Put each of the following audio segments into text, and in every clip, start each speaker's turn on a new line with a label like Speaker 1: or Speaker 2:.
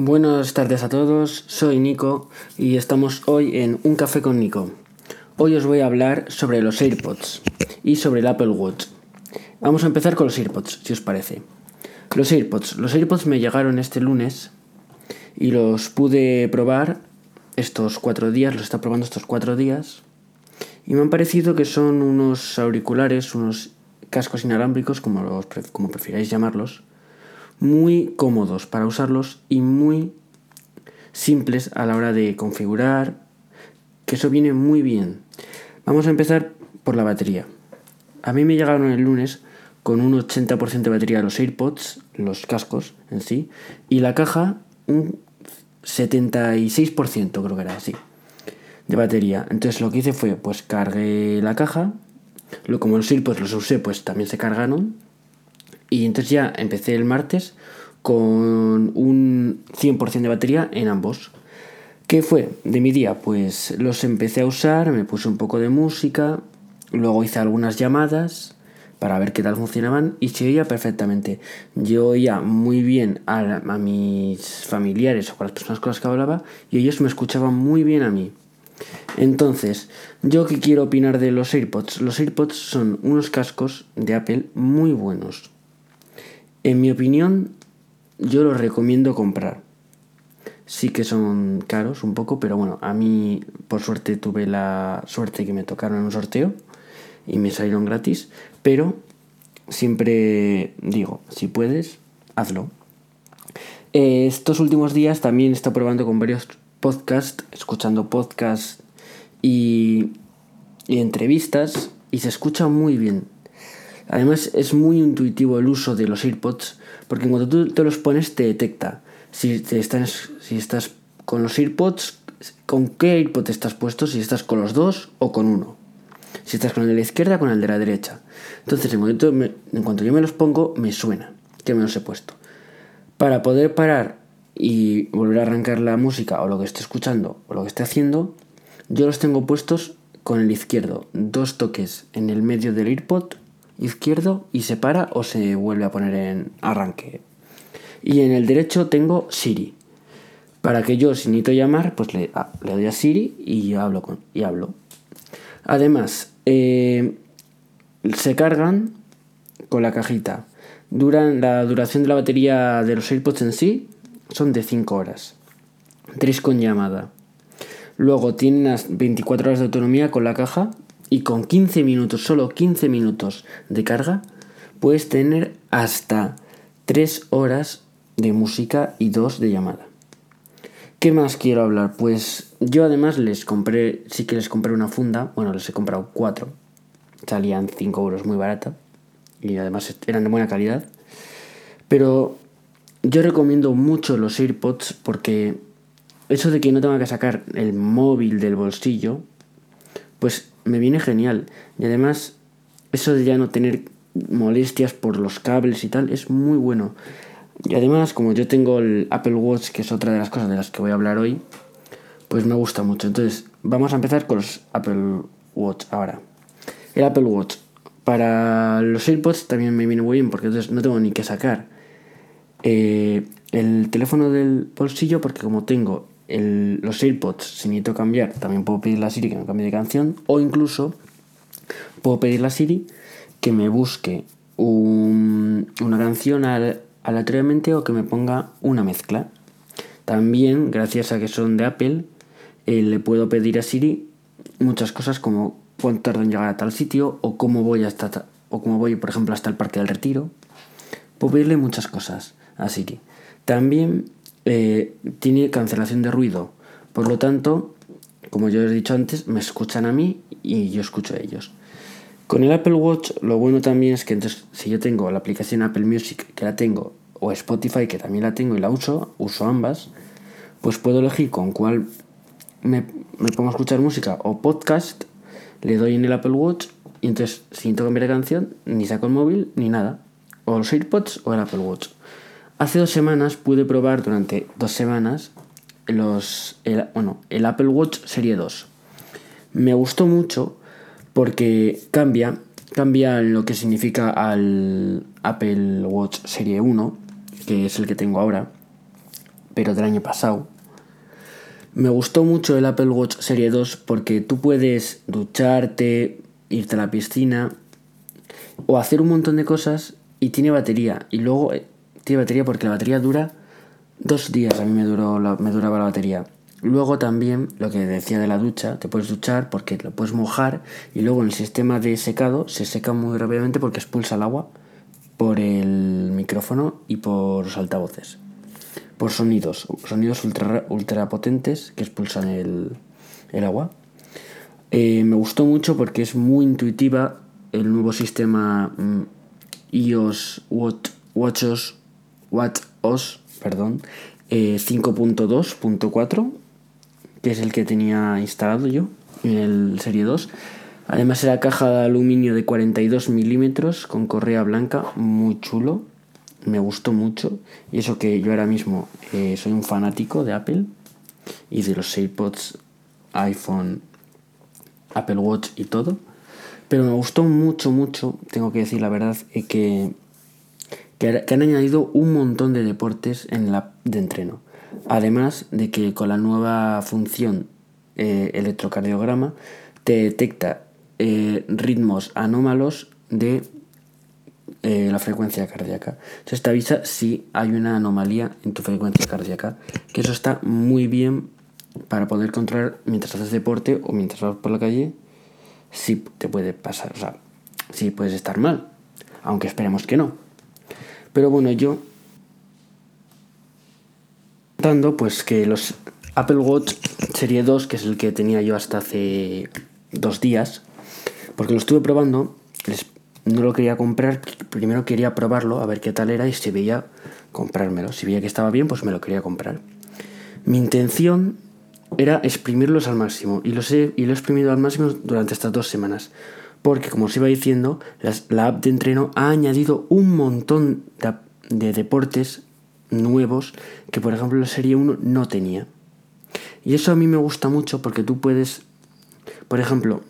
Speaker 1: Buenas tardes a todos, soy Nico y estamos hoy en Un Café con Nico. Hoy os voy a hablar sobre los AirPods y sobre el Apple Watch. Vamos a empezar con los AirPods, si os parece. Los AirPods. Los AirPods me llegaron este lunes y los pude probar estos cuatro días, los está probando estos cuatro días. Y me han parecido que son unos auriculares, unos cascos inalámbricos, como, los, como prefiráis llamarlos, muy cómodos para usarlos y muy simples a la hora de configurar, que eso viene muy bien. Vamos a empezar por la batería. A mí me llegaron el lunes con un 80% de batería los AirPods, los cascos en sí, y la caja un 76% creo que era así de batería. Entonces lo que hice fue pues cargué la caja, como los AirPods los usé pues también se cargaron y entonces ya empecé el martes con un 100% de batería en ambos. ¿Qué fue de mi día? Pues los empecé a usar, me puse un poco de música, luego hice algunas llamadas para ver qué tal funcionaban y se oía perfectamente. Yo oía muy bien a, a mis familiares o con las personas con las que hablaba y ellos me escuchaban muy bien a mí. Entonces, ¿yo qué quiero opinar de los AirPods? Los AirPods son unos cascos de Apple muy buenos. En mi opinión, yo los recomiendo comprar. Sí que son caros un poco, pero bueno, a mí por suerte tuve la suerte que me tocaron en un sorteo y me salieron gratis, pero siempre digo, si puedes, hazlo. Eh, estos últimos días también he estado probando con varios podcasts, escuchando podcasts y, y entrevistas y se escucha muy bien. Además es muy intuitivo el uso de los AirPods porque cuando tú te los pones te detecta si, estás, con los AirPods, con qué AirPod estás puesto, si estás con los dos o con uno. Si estás con el de la izquierda o con el de la derecha. Entonces en, en cuanto yo me los pongo me suena que me los he puesto. Para poder parar y volver a arrancar la música o lo que esté escuchando o lo que esté haciendo, yo los tengo puestos con el izquierdo, dos toques en el medio del AirPod izquierdo y se para o se vuelve a poner en arranque. Y en el derecho tengo Siri. Para que yo, si necesito llamar, pues le, ah, le doy a Siri y hablo. Con, y hablo. Además, eh, se cargan con la cajita. Duran, la duración de la batería de los AirPods en sí son de 5 horas. 3 con llamada. Luego tienen las 24 horas de autonomía con la caja y con 15 minutos, solo 15 minutos de carga, puedes tener hasta 3 horas de música y 2 de llamada. ¿Qué más quiero hablar? Pues yo además les compré, sí que les compré una funda, bueno, les he comprado 4, salían 5 euros muy barata y además eran de buena calidad. Pero yo recomiendo mucho los AirPods porque eso de que no tenga que sacar el móvil del bolsillo, pues me viene genial. Y además, eso de ya no tener molestias por los cables y tal, es muy bueno. Y además, como yo tengo el Apple Watch, que es otra de las cosas de las que voy a hablar hoy, pues me gusta mucho. Entonces, vamos a empezar con los Apple Watch ahora. El Apple Watch. Para los AirPods también me viene muy bien porque entonces no tengo ni que sacar eh, el teléfono del bolsillo porque como tengo los AirPods, si necesito cambiar, también puedo pedir a Siri que me cambie de canción o incluso puedo pedir a Siri que me busque una canción aleatoriamente o que me ponga una mezcla. También, gracias a que son de Apple, eh, le puedo pedir a Siri muchas cosas como cuánto tardo en llegar a tal sitio o cómo voy hasta o cómo voy, por ejemplo, hasta el Parque del Retiro. Puedo pedirle muchas cosas a Siri. También eh, tiene cancelación de ruido. Por lo tanto, como yo he dicho antes, me escuchan a mí y yo escucho a ellos. Con el Apple Watch lo bueno también es que entonces si yo tengo la aplicación Apple Music que la tengo o Spotify que también la tengo y la uso, uso ambas, pues puedo elegir con cuál me, pongo a escuchar música o podcast, le doy en el Apple Watch y entonces si cambiar canción ni saco el móvil ni nada, o los AirPods o el Apple Watch. Hace dos semanas pude probar durante dos semanas los, el, bueno, el Apple Watch Serie 2. Me gustó mucho porque cambia, cambia lo que significa al Apple Watch Serie 1, que es el que tengo ahora. pero del año pasado. Me gustó mucho el Apple Watch Serie 2 porque tú puedes ducharte, irte a la piscina o hacer un montón de cosas y tiene batería. Y luego eh, tiene batería porque la batería dura dos días. A mí me, duró me duraba la batería. Luego también lo que decía de la ducha, te puedes duchar porque lo puedes mojar y luego en el sistema de secado se seca muy rápidamente porque expulsa el agua por el micrófono y por los altavoces. Por sonidos, sonidos ultra, ultra potentes que expulsan el, agua. Eh, me gustó mucho porque es muy intuitiva el nuevo sistema mm, iOS WatchOS, WatchOS perdón, 5.2.4 eh, que es el que tenía instalado yo en el Serie 2. Además era caja de aluminio de 42 milímetros con correa blanca, muy chulo, me gustó mucho. Y eso que yo ahora mismo eh, soy un fanático de Apple y de los AirPods, iPhone, Apple Watch y todo. Pero me gustó mucho, mucho, tengo que decir la verdad, eh, que, han añadido un montón de deportes en la de entreno. Además de que con la nueva función eh, electrocardiograma te detecta eh, ritmos anómalos de eh, la frecuencia cardíaca. Entonces te avisa si hay una anomalía en tu frecuencia cardíaca. Que eso está muy bien para poder controlar mientras haces deporte o mientras vas por la calle si te puede pasar, o sea, si puedes estar mal. Aunque esperemos que no. Pero bueno, yo pues que los Apple Watch Serie 2, que es el que tenía yo hasta hace dos días, porque lo estuve probando, no lo quería comprar, primero quería probarlo, a ver qué tal era y si veía comprármelo. Si veía que estaba bien, pues me lo quería comprar. Mi intención era exprimirlos al máximo y los he, y lo he exprimido al máximo durante estas dos semanas. Porque, como os iba diciendo, la app de entreno ha añadido un montón de deportes nuevos que por ejemplo la serie 1 no tenía. Y eso a mí me gusta mucho porque tú puedes, por ejemplo,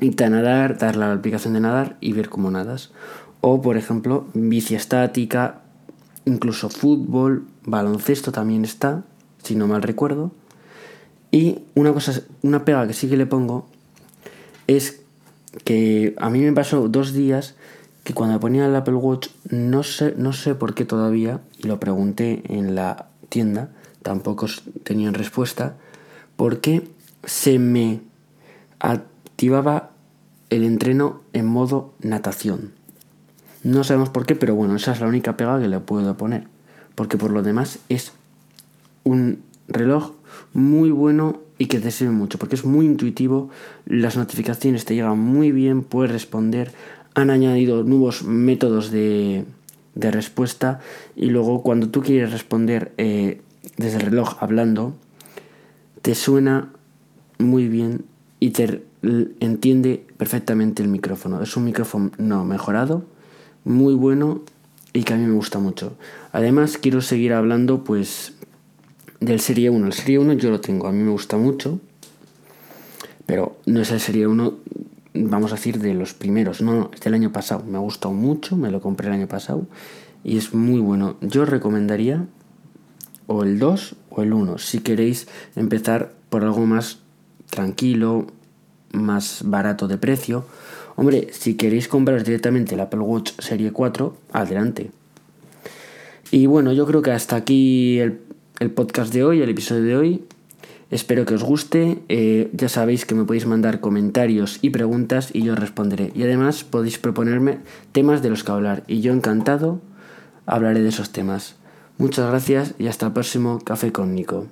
Speaker 1: irte a nadar, dar la aplicación de nadar y ver cómo nadas. O por ejemplo, bici estática, incluso fútbol, baloncesto también está, si no mal recuerdo. Y una cosa, una pega que sí que le pongo es que a mí me pasó dos días que cuando ponía el Apple Watch no sé, no sé por qué todavía, y lo pregunté en la tienda, tampoco tenían respuesta, por qué se me activaba el entreno en modo natación. No sabemos por qué, pero bueno, esa es la única pega que le puedo poner. Porque por lo demás es un reloj muy bueno y que te sirve mucho, porque es muy intuitivo, las notificaciones te llegan muy bien, puedes responder, han añadido nuevos métodos de, respuesta y luego cuando tú quieres responder eh, desde el reloj hablando, te suena muy bien y te entiende perfectamente el micrófono. Es un micrófono no, mejorado, muy bueno y que a mí me gusta mucho. Además quiero seguir hablando pues del Serie 1. El Serie 1 yo lo tengo, a mí me gusta mucho, pero no es el Serie 1 vamos a decir, de los primeros. No, no, es del año pasado. Me ha gustado mucho, me lo compré el año pasado y es muy bueno. Yo recomendaría o el 2 o el 1 si queréis empezar por algo más tranquilo, más barato de precio. Hombre, si queréis comprar directamente el Apple Watch Serie 4, adelante. Y bueno, yo creo que hasta aquí el, el podcast de hoy, el episodio de hoy. Espero que os guste. Eh, ya sabéis que me podéis mandar comentarios y preguntas y yo responderé. Y además podéis proponerme temas de los que hablar. Y yo encantado hablaré de esos temas. Muchas gracias y hasta el próximo Café con Nico.